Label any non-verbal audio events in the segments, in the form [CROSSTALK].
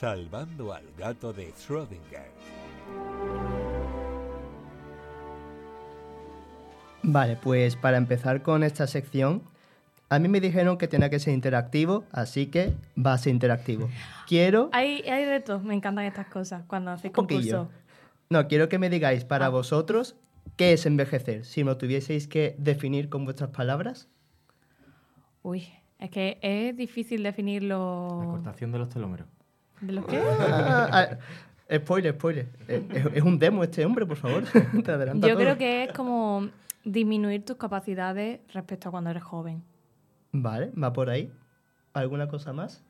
Salvando al gato de Schrödinger. Vale, pues para empezar con esta sección, a mí me dijeron que tenía que ser interactivo, así que va a ser interactivo. Quiero... Hay, hay retos, me encantan estas cosas cuando hacéis concurso. No, quiero que me digáis para Ah. vosotros qué es envejecer. Si me lo tuvieseis que definir con vuestras palabras. Uy, es que es difícil La definirlo. cortación de los telómeros. ¿De los [LAUGHS] qué? Ah, ah, spoiler, spoiler. Eh, Es, es un demo este hombre, por favor. [LAUGHS] Te Yo todo. creo que es como disminuir tus capacidades respecto a cuando eres joven. Vale, va por ahí. ¿Alguna cosa más?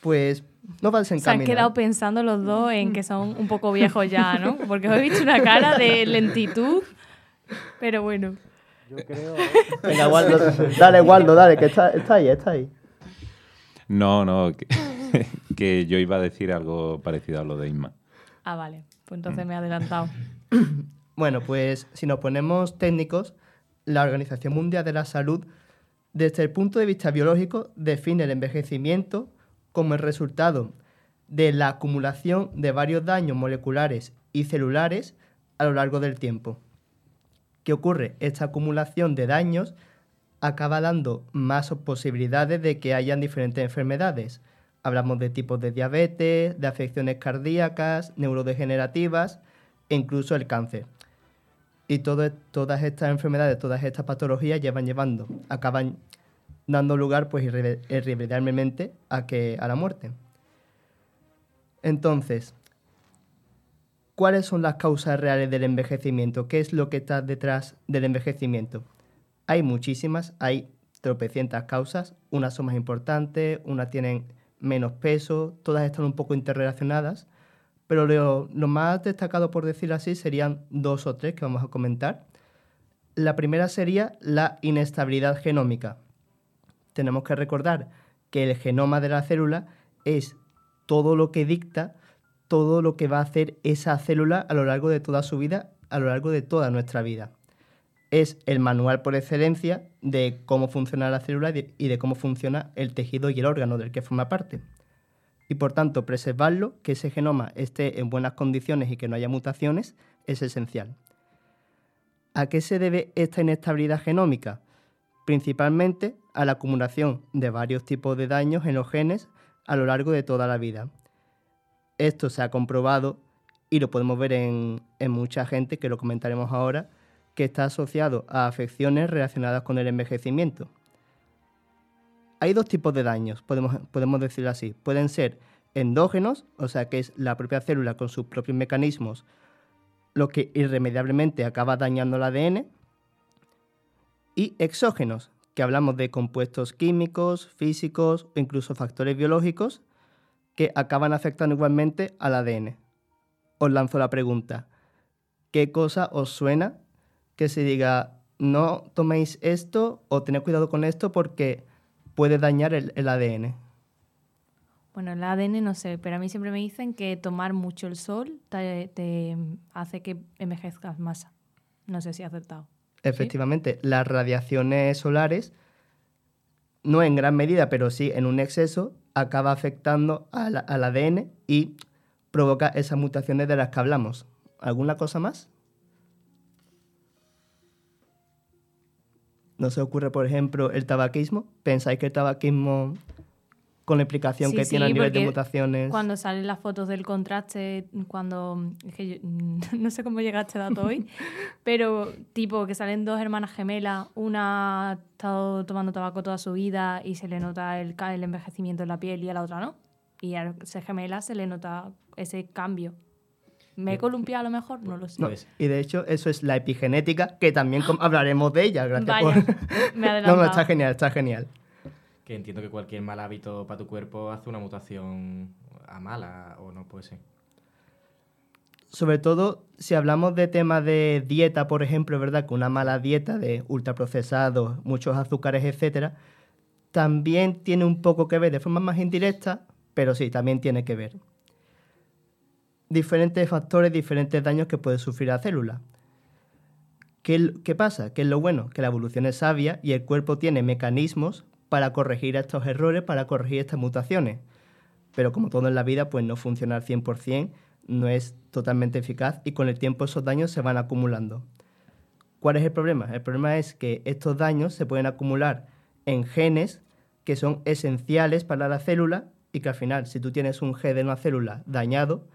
Pues no vas a Se han quedado pensando los dos en que son un poco viejos ya, ¿no? [LAUGHS] Porque os he visto una cara de lentitud. Pero bueno. Venga, Waldo, dale, Waldo, dale, que está, está ahí, está ahí. No, no, que, [LAUGHS] que yo iba a decir algo parecido a lo de Inma. Ah, vale. Pues entonces me he adelantado. [COUGHS] Bueno, pues si nos ponemos técnicos, la Organización Mundial de la Salud, desde el punto de vista biológico, define el envejecimiento como el resultado de la acumulación de varios daños moleculares y celulares a lo largo del tiempo. ¿Qué ocurre? Esta acumulación de daños acaba dando más posibilidades de que hayan diferentes enfermedades. Hablamos de tipos de diabetes, de afecciones cardíacas, neurodegenerativas e incluso el cáncer. Y todo- todas estas enfermedades, todas estas patologías llevan llevando, acaban dando lugar pues irre- irremediablemente a que a la muerte. Entonces, ¿cuáles son las causas reales del envejecimiento? ¿Qué es lo que está detrás del envejecimiento? Hay muchísimas, hay tropecientas causas, unas son más importantes, unas tienen menos peso, todas están un poco interrelacionadas, pero lo, lo más destacado, por decirlo así, serían dos o tres que vamos a comentar. La primera sería la inestabilidad genómica. Tenemos que recordar que el genoma de la célula es todo lo que dicta, todo lo que va a hacer esa célula a lo largo de toda su vida, a lo largo de toda nuestra vida. Es el manual por excelencia de cómo funciona la célula y de, cómo funciona el tejido y el órgano del que forma parte. Y por tanto, preservarlo, que ese genoma esté en buenas condiciones y que no haya mutaciones, es esencial. ¿A qué se debe esta inestabilidad genómica? Principalmente a la acumulación de varios tipos de daños en los genes a lo largo de toda la vida. Esto se ha comprobado y lo podemos ver en, en mucha gente, que lo comentaremos ahora, que está asociado a afecciones relacionadas con el envejecimiento. Hay dos tipos de daños, podemos, podemos decirlo así. Pueden ser endógenos, o sea que es la propia célula con sus propios mecanismos lo que irremediablemente acaba dañando el ADN, y exógenos, que hablamos de compuestos químicos, físicos o incluso factores biológicos que acaban afectando igualmente al ADN. Os lanzo la pregunta, ¿qué cosa os suena que se diga no toméis esto o tened cuidado con esto porque puede dañar el, el ADN? Bueno, el ADN no sé, pero a mí siempre me dicen que tomar mucho el sol te, te hace que envejezcas más. No sé si he acertado. Efectivamente, las radiaciones solares, no en gran medida, pero sí en un exceso, acaba afectando al, al ADN y provoca esas mutaciones de las que hablamos. ¿Alguna cosa más? ¿No se ocurre, por ejemplo, el tabaquismo? ¿Pensáis que el tabaquismo, con la implicación Sí, que tiene a nivel de mutaciones... Cuando salen las fotos del contraste, cuando. Es que yo- [LAUGHS] no sé cómo llega a este dato hoy, [LAUGHS] pero tipo que salen dos hermanas gemelas, una ha estado tomando tabaco toda su vida y se le nota el, el envejecimiento en la piel y a la otra no. Y a esa gemela se le nota ese cambio. ¿Me he columpiado a lo mejor? No lo sé. No, y de hecho, eso es la epigenética, que también hablaremos de ella. Gracias Vaya, por... me [LAUGHS] no, no, está genial, está genial. Que entiendo que cualquier mal hábito para tu cuerpo hace una mutación a mala o no puede ser. Sobre todo si hablamos de temas de dieta, por ejemplo, ¿verdad? Que una mala dieta de ultraprocesados, muchos azúcares, etcétera, también tiene un poco que ver de forma más indirecta, pero sí, también tiene que ver. Diferentes factores, diferentes daños que puede sufrir la célula. ¿Qué, pasa? ¿Qué es lo bueno? Que la evolución es sabia y el cuerpo tiene mecanismos para corregir estos errores, para corregir estas mutaciones. Pero como todo en la vida, pues no funciona al 100%, no es totalmente eficaz y con el tiempo esos daños se van acumulando. ¿Cuál es el problema? El problema es que estos daños se pueden acumular en genes que son esenciales para la célula y que al final, si tú tienes un gen de una célula dañado,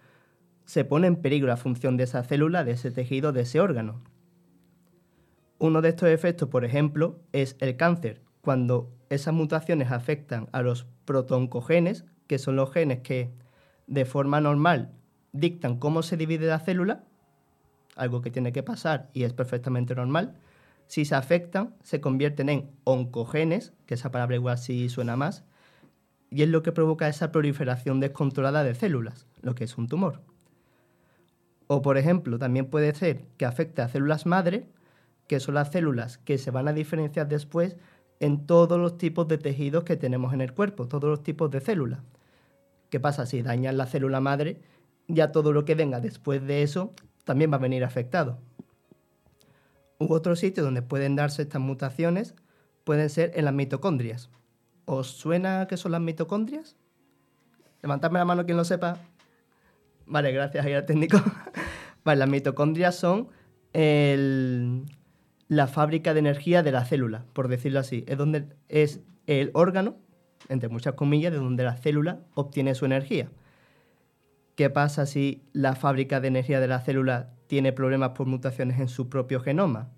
se pone en peligro la función de esa célula, de ese tejido, de ese órgano. Uno de estos efectos, por ejemplo, es el cáncer, cuando esas mutaciones afectan a los protoncogenes, que son los genes que de forma normal dictan cómo se divide la célula, algo que tiene que pasar y es perfectamente normal. Si se afectan, se convierten en oncogenes, que esa palabra igual sí suena más, y es lo que provoca esa proliferación descontrolada de células, lo que es un tumor. O, por ejemplo, también puede ser que afecte a células madre, que son las células que se van a diferenciar después en todos los tipos de tejidos que tenemos en el cuerpo, todos los tipos de células. ¿Qué pasa? Si dañan la célula madre, ya todo lo que venga después de eso también va a venir afectado. U otro sitio donde pueden darse estas mutaciones pueden ser en las mitocondrias. ¿Os suena qué son las mitocondrias? Levantadme la mano quien lo sepa. Vale, gracias, ahí al técnico. [LAUGHS] vale, las mitocondrias son la fábrica de energía de la célula, por decirlo así. Es donde es el órgano, entre muchas comillas, de donde la célula obtiene su energía. ¿Qué pasa si la fábrica de energía de la célula tiene problemas por mutaciones en su propio genoma?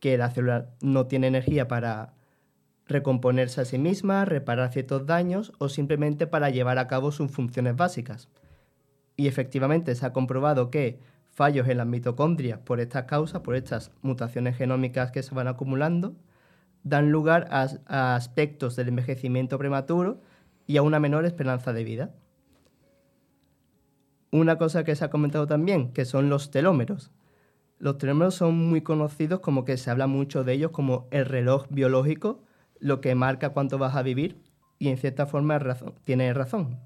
Que la célula no tiene energía para recomponerse a sí misma, reparar ciertos daños o simplemente para llevar a cabo sus funciones básicas. Y efectivamente se ha comprobado que fallos en las mitocondrias por estas causas, por estas mutaciones genómicas que se van acumulando, dan lugar a, aspectos del envejecimiento prematuro y a una menor esperanza de vida. Una cosa que se ha comentado también, que son los telómeros. Los telómeros son muy conocidos como que se habla mucho de ellos como el reloj biológico, lo que marca cuánto vas a vivir y en cierta forma razón, tiene razón.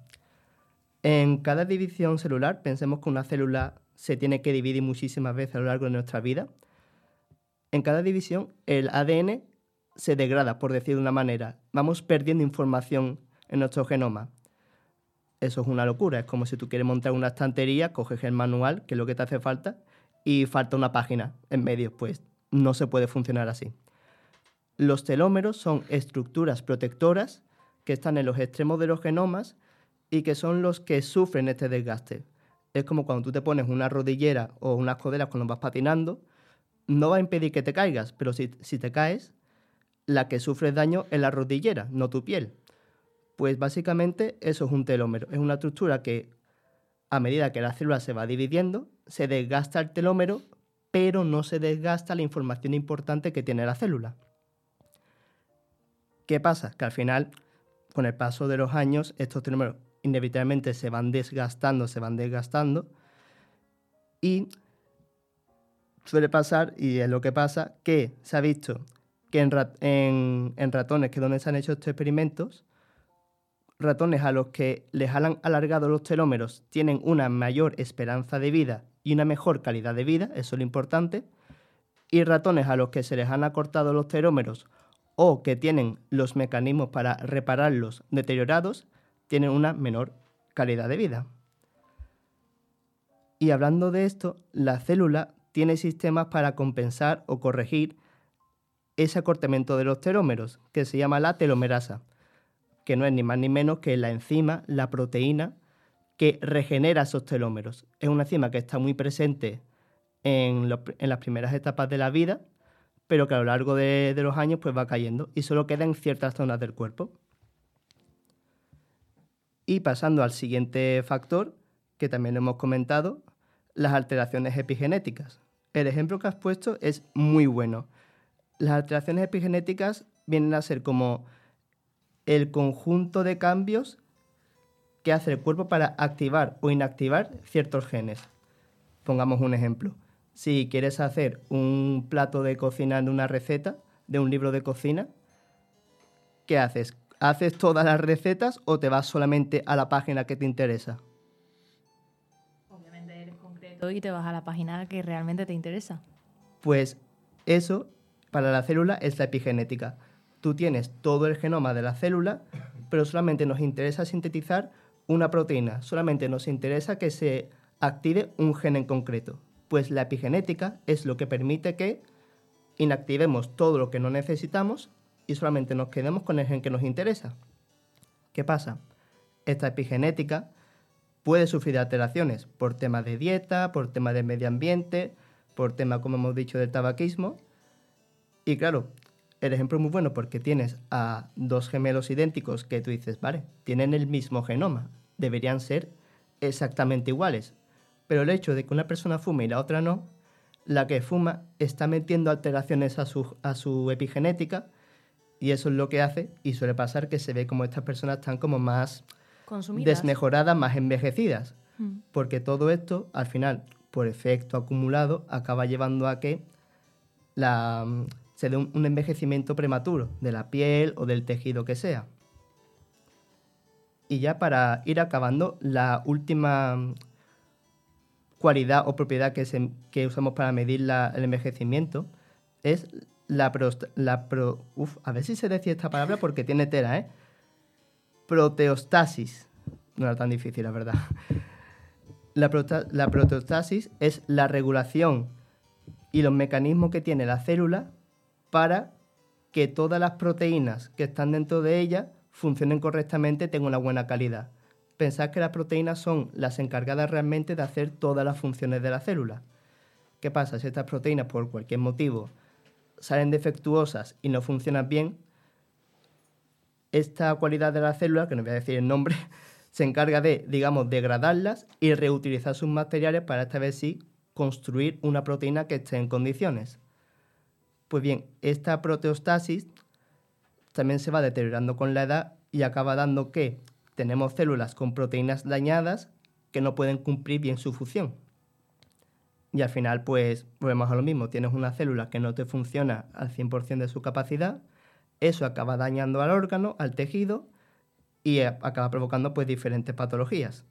En cada división celular, pensemos que una célula se tiene que dividir muchísimas veces a lo largo de nuestra vida. En cada división, el ADN se degrada, por decir de una manera. Vamos perdiendo información en nuestro genoma eso es una locura. Es como si tú quieres montar una estantería, coges el manual, que es lo que te hace falta, y falta una página en medio. Pues no se puede funcionar así. Los telómeros son estructuras protectoras que están en los extremos de los genomas y que son los que sufren este desgaste. Es como cuando tú te pones una rodillera o unas coderas cuando vas patinando, no va a impedir que te caigas, pero si, si te caes, la que sufre daño es la rodillera, no tu piel. Pues básicamente eso es un telómero. Es una estructura que a medida que la célula se va dividiendo, se desgasta el telómero, pero no se desgasta la información importante que tiene la célula. ¿Qué pasa? Que al final, con el paso de los años, estos telómeros inevitablemente se van desgastando, se van desgastando, y suele pasar, y es lo que pasa, que se ha visto que en, ratones, que es donde se han hecho estos experimentos, ratones a los que les han alargado los telómeros tienen una mayor esperanza de vida y una mejor calidad de vida, eso es lo importante, y ratones a los que se les han acortado los telómeros o que tienen los mecanismos para repararlos deteriorados, tienen una menor calidad de vida. Y hablando de esto, la célula tiene sistemas para compensar o corregir ese acortamiento de los telómeros, que se llama la telomerasa que no es ni más ni menos que la enzima, la proteína, que regenera esos telómeros. Es una enzima que está muy presente en, las primeras etapas de la vida, pero que a lo largo de, los años pues va cayendo y solo queda en ciertas zonas del cuerpo. Y pasando al siguiente factor, que también hemos comentado, las alteraciones epigenéticas. El ejemplo que has puesto es muy bueno. Las alteraciones epigenéticas vienen a ser como el conjunto de cambios que hace el cuerpo para activar o inactivar ciertos genes. Pongamos un ejemplo. Si quieres hacer un plato de cocina en una receta, de un libro de cocina, ¿qué haces? ¿Haces todas las recetas o te vas solamente a la página que te interesa? Obviamente eres concreto y te vas a la página que realmente te interesa. Pues eso, para la célula, es la epigenética tú tienes todo el genoma de la célula, pero solamente nos interesa sintetizar una proteína, solamente nos interesa que se active un gen en concreto. Pues la epigenética es lo que permite que inactivemos todo lo que no necesitamos y solamente nos quedemos con el gen que nos interesa. ¿Qué pasa? Esta epigenética puede sufrir alteraciones por temas de dieta, por temas de medio ambiente, por temas, como hemos dicho, del tabaquismo. Y claro, el ejemplo es muy bueno porque tienes a dos gemelos idénticos que tú dices, vale, tienen el mismo genoma, deberían ser exactamente iguales. Pero el hecho de que una persona fume y la otra no, la que fuma está metiendo alteraciones a su, a su epigenética y eso es lo que hace y suele pasar que se ve como estas personas están como más Consumidas. desmejoradas, más envejecidas. Mm. Porque todo esto, al final, por efecto acumulado, acaba llevando a que la, se dé un, un envejecimiento prematuro de la piel o del tejido que sea. Y ya para ir acabando, la última cualidad o propiedad que, se- que usamos para medir la- el envejecimiento es la, prost- la pro- a ver si se decía esta palabra porque tiene tela, ¿eh? Proteostasis. No era tan difícil, la verdad. La, la proteostasis es la regulación y los mecanismos que tiene la célula para que todas las proteínas que están dentro de ella funcionen correctamente tengan una buena calidad. Pensad que las proteínas son las encargadas realmente de hacer todas las funciones de la célula. ¿Qué pasa? Si estas proteínas por cualquier motivo salen defectuosas y no funcionan bien, esta cualidad de la célula, que no voy a decir el nombre, [LAUGHS] se encarga de, digamos, degradarlas y reutilizar sus materiales para esta vez sí construir una proteína que esté en condiciones. Pues bien, esta proteostasis también se va deteriorando con la edad y acaba dando que tenemos células con proteínas dañadas que no pueden cumplir bien su función. Y al final, pues, volvemos a lo mismo. Tienes una célula que no te funciona al 100% de su capacidad, eso acaba dañando al órgano, al tejido, y eh, acaba provocando, pues, diferentes patologías.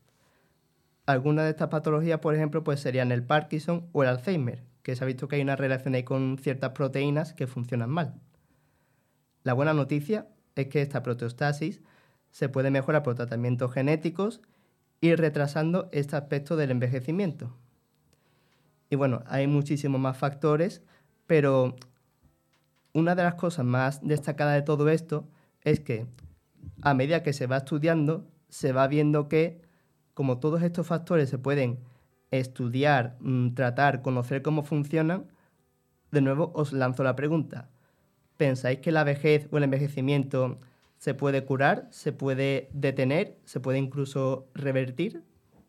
Algunas de estas patologías, por ejemplo, pues serían el Parkinson o el Alzheimer, que se ha visto que hay una relación ahí con ciertas proteínas que funcionan mal. La buena noticia es que esta proteostasis se puede mejorar por tratamientos genéticos y retrasando este aspecto del envejecimiento. Y bueno, hay muchísimos más factores, pero una de las cosas más destacadas de todo esto es que a medida que se va estudiando, se va viendo que como todos estos factores se pueden estudiar, mm, tratar, conocer cómo funcionan, de nuevo os lanzo la pregunta. ¿Pensáis que la vejez o el envejecimiento se puede curar, se puede detener, se puede incluso revertir?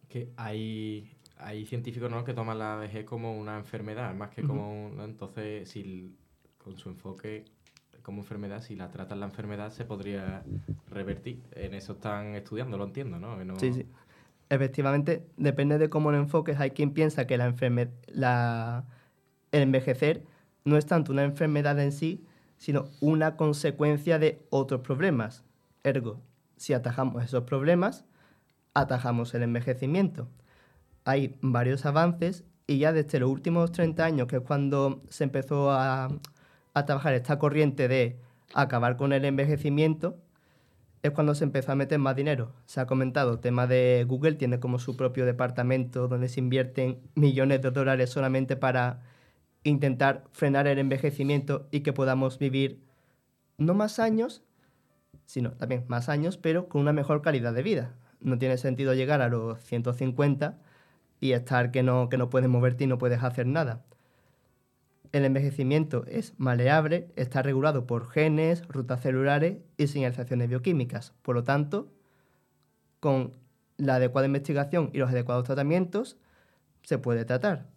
Que hay, hay científicos ¿no? que toman la vejez como una enfermedad, más que como un... Entonces, si con su enfoque como enfermedad, si la tratan la enfermedad, se podría revertir. En eso están estudiando, lo entiendo, no- Sí, sí. Efectivamente, depende de cómo lo enfoques. Hay quien piensa que la enferme- la- el envejecer no es tanto una enfermedad en sí, sino una consecuencia de otros problemas. Ergo, si atajamos esos problemas, atajamos el envejecimiento. Hay varios avances y ya desde los últimos 30 años, que es cuando se empezó a, trabajar esta corriente de acabar con el envejecimiento, es cuando se empezó a meter más dinero. Se ha comentado, el tema de Google tiene como su propio departamento donde se invierten millones de dólares solamente para intentar frenar el envejecimiento y que podamos vivir no más años, sino también más años, pero con una mejor calidad de vida. No tiene sentido llegar a los 150 y estar que no, que no puedes moverte y no puedes hacer nada. El envejecimiento es maleable, está regulado por genes, rutas celulares y señalizaciones bioquímicas. Por lo tanto, con la adecuada investigación y los adecuados tratamientos, se puede tratar.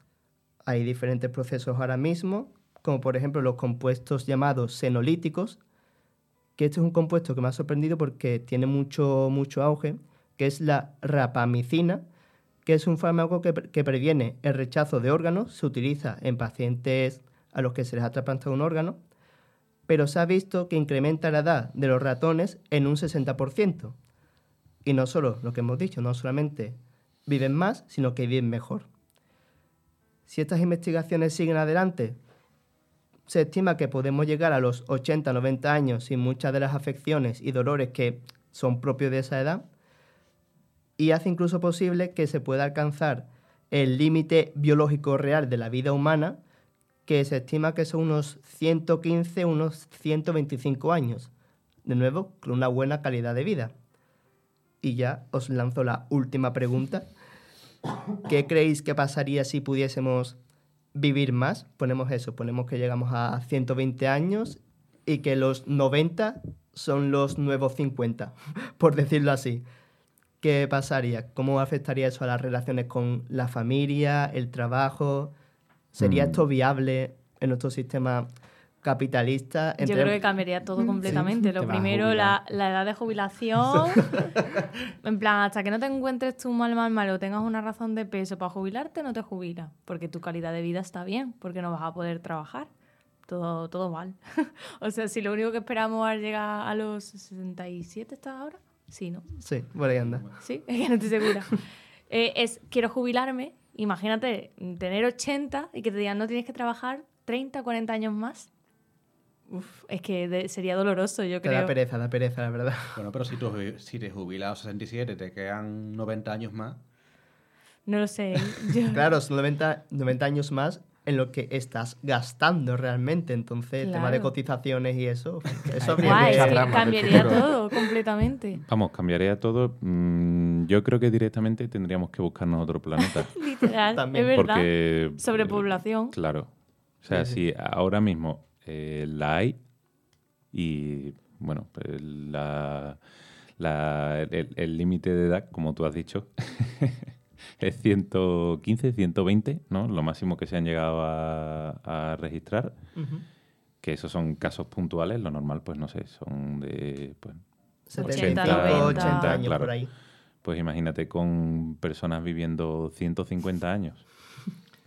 Hay diferentes procesos ahora mismo, como por ejemplo los compuestos llamados senolíticos, que este es un compuesto que me ha sorprendido porque tiene mucho, mucho auge, que es la rapamicina, que es un fármaco que, pre- que previene el rechazo de órganos, se utiliza en pacientes a los que se les ha trasplantado un órgano, pero se ha visto que incrementa la edad de los ratones en un 60%. Y no solo lo que hemos dicho, no solamente viven más, sino que viven mejor. Si estas investigaciones siguen adelante, se estima que podemos llegar a los 80, 90 años sin muchas de las afecciones y dolores que son propios de esa edad y hace incluso posible que se pueda alcanzar el límite biológico real de la vida humana, que se estima que son unos 115, unos 125 años. De nuevo, con una buena calidad de vida. Y ya os lanzo la última pregunta. ¿Qué creéis que pasaría si pudiésemos vivir más? Ponemos eso, ponemos que llegamos a 120 años y que los 90 son los nuevos 50, [LAUGHS] por decirlo así. ¿Qué pasaría? ¿Cómo afectaría eso a las relaciones con la familia, el trabajo? ¿Sería Mm. esto viable en nuestro sistema capitalista? Yo creo que cambiaría todo completamente. Lo primero, la, edad de jubilación. [LAUGHS] en plan, hasta que no te encuentres tú mal, mal, mal o tengas una razón de peso para jubilarte, no te jubilas. Porque tu calidad de vida está bien, porque no vas a poder trabajar. Todo, todo mal. [LAUGHS] o sea, si lo único que esperamos es llegar a los 67, ¿estás ahora? Sí, ¿no? Sí, por ahí anda. Sí, [LAUGHS] es que no estoy segura. Eh, es, quiero jubilarme. Imagínate tener 80 y que te digan no tienes que trabajar 30, 40 años más. Uf, es que de- sería doloroso, yo Te da creo. pereza, da pereza, la verdad. Bueno, pero si, tú, si te jubilas a los 67, te quedan 90 años más. No lo sé. yo- [LAUGHS] Claro, son 90, 90 años más en lo que estás gastando realmente. Entonces, el tema de cotizaciones y eso, [LAUGHS] eso habría Guay, que- del cambiaría todo completamente. Vamos, cambiaría todo. Mm, yo creo que directamente tendríamos que buscarnos otro planeta. [LAUGHS] Literal, También. es verdad. porque. Sobrepoblación. Claro. O sea, Sí, si ahora mismo eh, la hay y, bueno, pues la, el límite de edad, como tú has dicho, [LAUGHS] [LAUGHS] es 115, 120, ¿no? Lo máximo que se han llegado a, a registrar. Ujú. Que esos son casos puntuales, lo normal, pues no sé, son de pues, 75, 80, 80 años claro. por ahí. Pues imagínate con personas viviendo 150 años. [LAUGHS]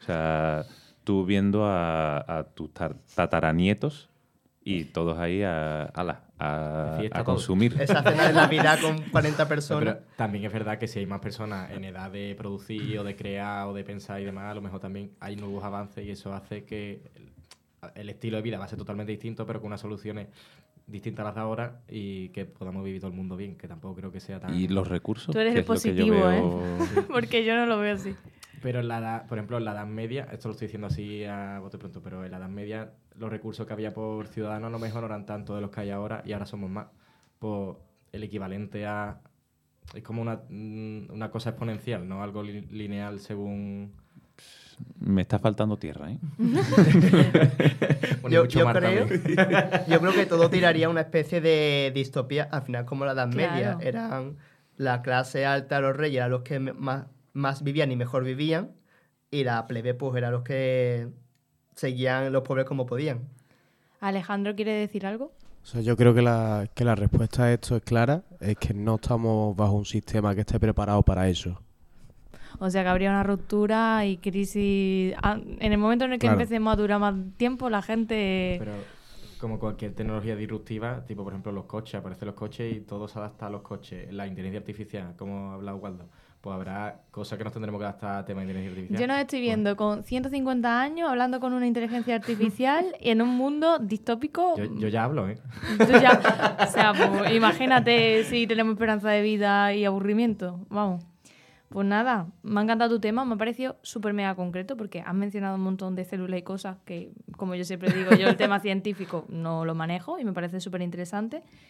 O sea, tú viendo a, a tus tar- tataranietos y todos ahí a, a, De fiesta a todos. consumir. Esa cena de Navidad con [LAUGHS] 40 No, personas. pero también es verdad que si hay más personas en edad de producir o de crear o de pensar y demás, a lo mejor también hay nuevos avances y eso hace que el, estilo de vida va a ser totalmente distinto, pero con unas soluciones distintas a las de ahora y que podamos vivir todo el mundo bien, que tampoco creo que sea tan... Y los recursos. Tú eres el positivo, ¿eh? [LAUGHS] Porque yo no lo veo así. Pero en la edad, por ejemplo, en la Edad Media, esto lo estoy diciendo así a bote pronto, pero en la Edad Media los recursos que había por ciudadano a lo mejor no eran tanto de los que hay ahora y ahora somos más. Pues el equivalente a... Es como una, mm, una cosa exponencial, no algo li- lineal según... Me está faltando tierra, ¿eh? [LAUGHS] Bueno, yo, mucho yo creo, [LAUGHS] yo creo que todo tiraría a una especie de distopía, al final como la Edad Media. Eran la clase alta, los reyes, eran los que más, más vivían y mejor vivían, y la plebe pues eran los que seguían los pobres como podían. Alejandro quiere decir algo. O sea, yo creo que la, que la respuesta a esto es clara, es que no estamos bajo un sistema que esté preparado para eso. O sea que habría una ruptura y crisis. Ah, En el momento en el que Claro. empecemos a durar más tiempo, la gente. Pero como cualquier tecnología disruptiva, tipo por ejemplo los coches, aparecen los coches y todo se adapta a los coches. La inteligencia artificial, como ha hablado Waldo, pues habrá cosas que nos tendremos que adaptar a tema de inteligencia artificial. Yo nos estoy viendo con 150 años hablando con una inteligencia artificial y [LAUGHS] en un mundo distópico. Yo, yo ya hablo, ¿eh? Tú ya- [LAUGHS] o sea, pues, imagínate si tenemos esperanza de vida y aburrimiento. Vamos. Pues nada, me ha encantado tu tema, me ha parecido súper mega concreto porque has mencionado un montón de células y cosas que, como yo siempre digo, yo el tema [LAUGHS] científico no lo manejo y me parece súper interesante.